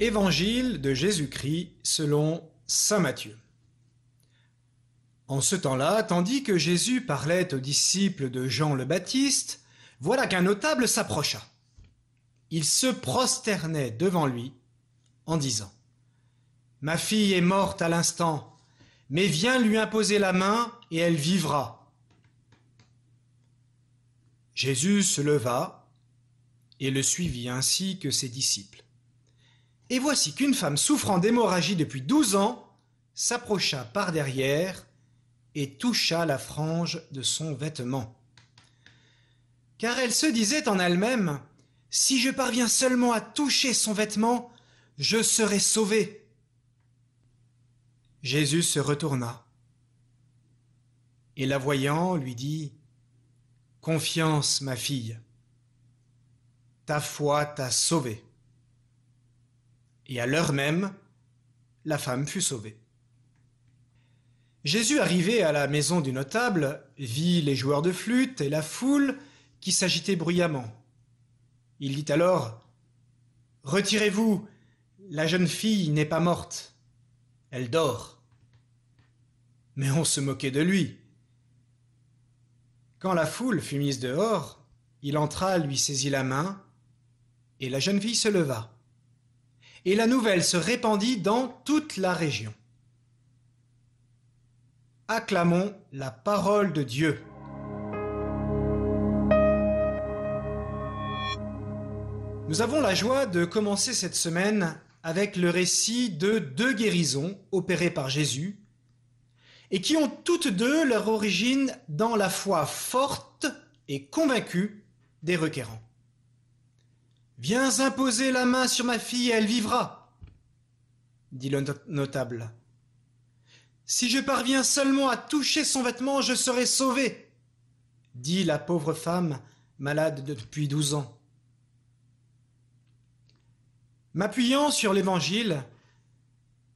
Évangile de Jésus-Christ selon Saint Matthieu. En ce temps-là, tandis que Jésus parlait aux disciples de Jean le Baptiste, voilà qu'un notable s'approcha. Il se prosternait devant lui en disant Ma fille est morte à l'instant, mais viens lui imposer la main et elle vivra. Jésus se leva et le suivit ainsi que ses disciples. Et voici qu'une femme souffrant d'hémorragie depuis douze ans s'approcha par derrière et toucha la frange de son vêtement. Car elle se disait en elle-même, Si je parviens seulement à toucher son vêtement, je serai sauvée. Jésus se retourna et la voyant lui dit, Confiance, ma fille, ta foi t'a sauvée et à l'heure même, la femme fut sauvée. Jésus, arrivé à la maison du notable, vit les joueurs de flûte et la foule qui s'agitait bruyamment. Il dit alors Retirez-vous, la jeune fille n'est pas morte, elle dort. Mais on se moquait de lui. Quand la foule fut mise dehors, il entra, lui saisit la main, et la jeune fille se leva et la nouvelle se répandit dans toute la région. Acclamons la parole de Dieu. Nous avons la joie de commencer cette semaine avec le récit de deux guérisons opérées par Jésus et qui ont toutes deux leur origine dans la foi forte et convaincue des requérants. Viens imposer la main sur ma fille et elle vivra, dit le notable. Si je parviens seulement à toucher son vêtement, je serai sauvé, dit la pauvre femme malade depuis douze ans. M'appuyant sur l'Évangile,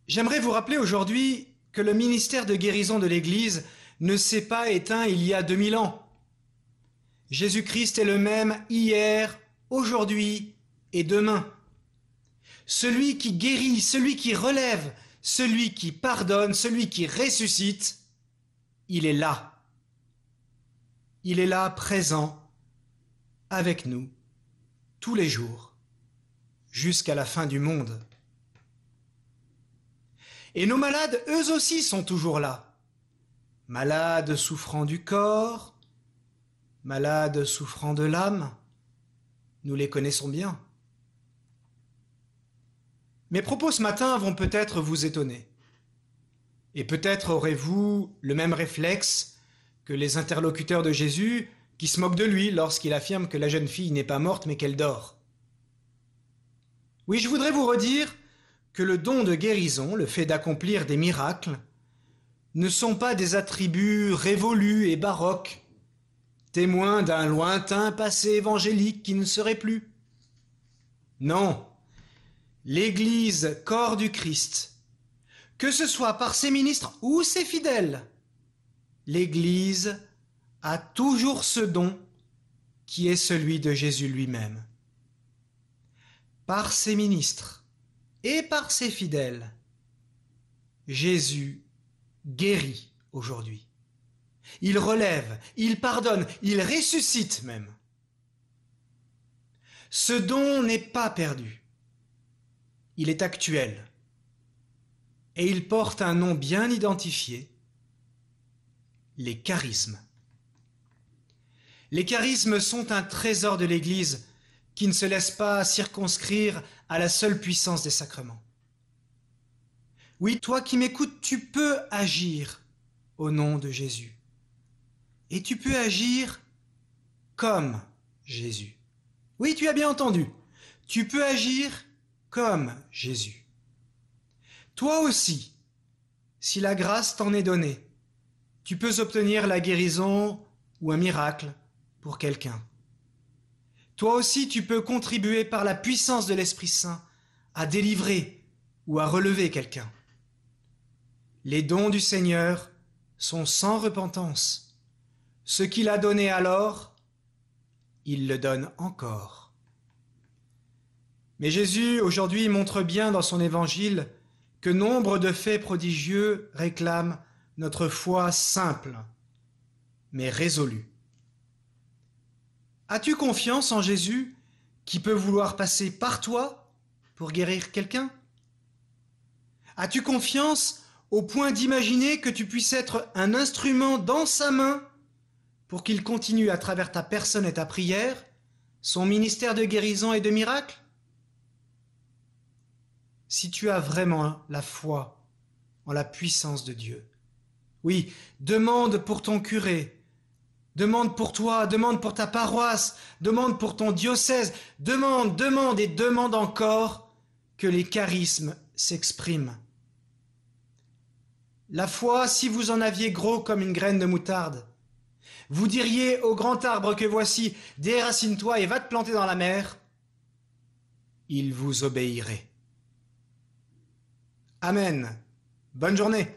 j'aimerais vous rappeler aujourd'hui que le ministère de guérison de l'Église ne s'est pas éteint il y a deux mille ans. Jésus-Christ est le même hier, aujourd'hui et demain. Celui qui guérit, celui qui relève, celui qui pardonne, celui qui ressuscite, il est là. Il est là présent avec nous tous les jours jusqu'à la fin du monde. Et nos malades, eux aussi, sont toujours là. Malades souffrant du corps, malades souffrant de l'âme, nous les connaissons bien. Mes propos ce matin vont peut-être vous étonner. Et peut-être aurez-vous le même réflexe que les interlocuteurs de Jésus qui se moquent de lui lorsqu'il affirme que la jeune fille n'est pas morte mais qu'elle dort. Oui, je voudrais vous redire que le don de guérison, le fait d'accomplir des miracles, ne sont pas des attributs révolus et baroques témoin d'un lointain passé évangélique qui ne serait plus. Non, l'Église, corps du Christ, que ce soit par ses ministres ou ses fidèles, l'Église a toujours ce don qui est celui de Jésus lui-même. Par ses ministres et par ses fidèles, Jésus guérit aujourd'hui. Il relève, il pardonne, il ressuscite même. Ce don n'est pas perdu. Il est actuel. Et il porte un nom bien identifié, les charismes. Les charismes sont un trésor de l'Église qui ne se laisse pas circonscrire à la seule puissance des sacrements. Oui, toi qui m'écoutes, tu peux agir au nom de Jésus. Et tu peux agir comme Jésus. Oui, tu as bien entendu. Tu peux agir comme Jésus. Toi aussi, si la grâce t'en est donnée, tu peux obtenir la guérison ou un miracle pour quelqu'un. Toi aussi, tu peux contribuer par la puissance de l'Esprit Saint à délivrer ou à relever quelqu'un. Les dons du Seigneur sont sans repentance ce qu'il a donné alors, il le donne encore. Mais Jésus, aujourd'hui, montre bien dans son évangile que nombre de faits prodigieux réclament notre foi simple, mais résolue. As-tu confiance en Jésus qui peut vouloir passer par toi pour guérir quelqu'un? As-tu confiance au point d'imaginer que tu puisses être un instrument dans sa main pour qu'il continue à travers ta personne et ta prière son ministère de guérison et de miracle? Si tu as vraiment la foi en la puissance de Dieu. Oui, demande pour ton curé, demande pour toi, demande pour ta paroisse, demande pour ton diocèse, demande, demande et demande encore que les charismes s'expriment. La foi, si vous en aviez gros comme une graine de moutarde, vous diriez au grand arbre que voici, déracine-toi et va te planter dans la mer, il vous obéirait. Amen. Bonne journée.